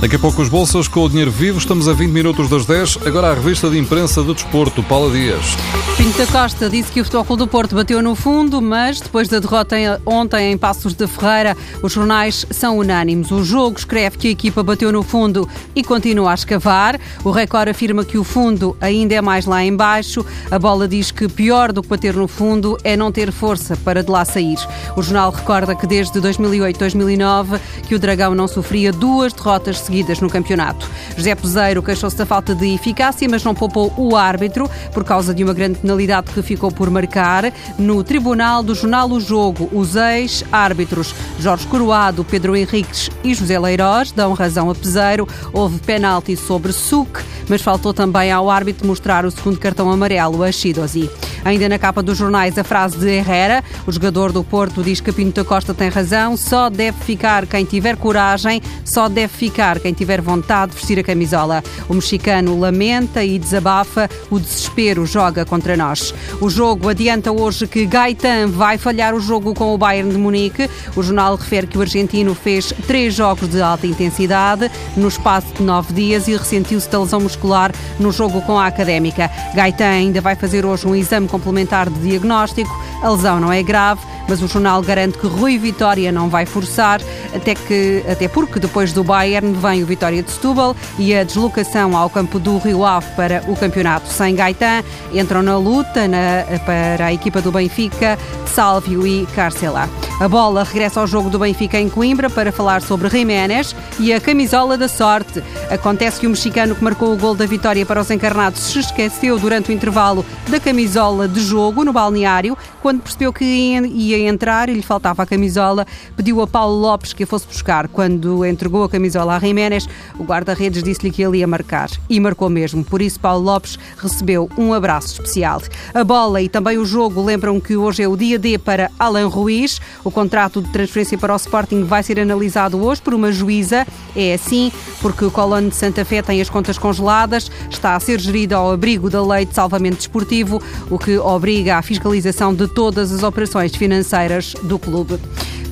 Daqui a pouco os bolsas com o dinheiro vivo. Estamos a 20 minutos das 10. Agora a revista de imprensa do desporto, Paula Dias. Pinto da Costa disse que o Futebol do Porto bateu no fundo, mas depois da derrota ontem em Passos de Ferreira, os jornais são unânimes. O jogo escreve que a equipa bateu no fundo e continua a escavar. O Record afirma que o fundo ainda é mais lá embaixo. A bola diz que pior do que bater no fundo é não ter força para de lá sair. O jornal recorda que desde 2008-2009 que o Dragão não sofria duas derrotas seguidas no campeonato. José Peseiro queixou-se da falta de eficácia, mas não poupou o árbitro por causa de uma grande penalidade que ficou por marcar. No tribunal do jornal O Jogo, os ex-árbitros Jorge Coroado, Pedro Henriques e José Leirós dão razão a Peseiro. Houve penalti sobre Suc, mas faltou também ao árbitro mostrar o segundo cartão amarelo a Shidozi. Ainda na capa dos jornais, a frase de Herrera, o jogador do Porto diz que Pinto da Costa tem razão, só deve ficar quem tiver coragem, só deve ficar quem tiver vontade de vestir a camisola. O mexicano lamenta e desabafa, o desespero joga contra nós. O jogo adianta hoje que Gaetan vai falhar o jogo com o Bayern de Munique. O jornal refere que o argentino fez três jogos de alta intensidade no espaço de nove dias e ressentiu-se da lesão muscular no jogo com a Académica. Gaetan ainda vai fazer hoje um exame complementar de diagnóstico. A lesão não é grave, mas o jornal garante que Rui Vitória não vai forçar, até, que, até porque depois do Bayern vem o Vitória de Setúbal e a deslocação ao campo do Rio Ave para o campeonato sem Gaetan. Entram na luta na, para a equipa do Benfica, Sálvio e Carcela. A bola regressa ao jogo do Benfica em Coimbra para falar sobre Jiménez e a camisola da sorte. Acontece que o mexicano que marcou o gol da vitória para os encarnados se esqueceu durante o intervalo da camisola de jogo no balneário. Quando percebeu que ia entrar e lhe faltava a camisola, pediu a Paulo Lopes que a fosse buscar. Quando entregou a camisola a Jiménez, o guarda-redes disse-lhe que ele ia marcar. E marcou mesmo. Por isso, Paulo Lopes recebeu um abraço especial. A bola e também o jogo lembram que hoje é o dia D para Alan Ruiz. O contrato de transferência para o Sporting vai ser analisado hoje por uma juíza. É assim porque o Colón de Santa Fé tem as contas congeladas, está a ser gerido ao abrigo da lei de salvamento desportivo, o que obriga à fiscalização de todas as operações financeiras do clube.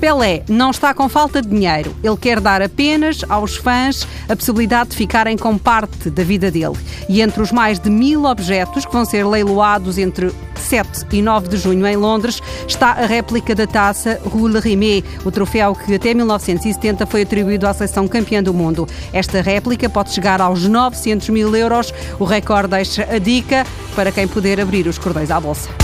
Pelé não está com falta de dinheiro. Ele quer dar apenas aos fãs a possibilidade de ficarem com parte da vida dele. E entre os mais de mil objetos que vão ser leiloados entre 7 e 9 de junho em Londres está a réplica da taça Roule Rimet, o troféu que até 1970 foi atribuído à seleção campeã do mundo. Esta réplica pode chegar aos 900 mil euros. O recorde deixa a dica para quem puder abrir os cordões à bolsa.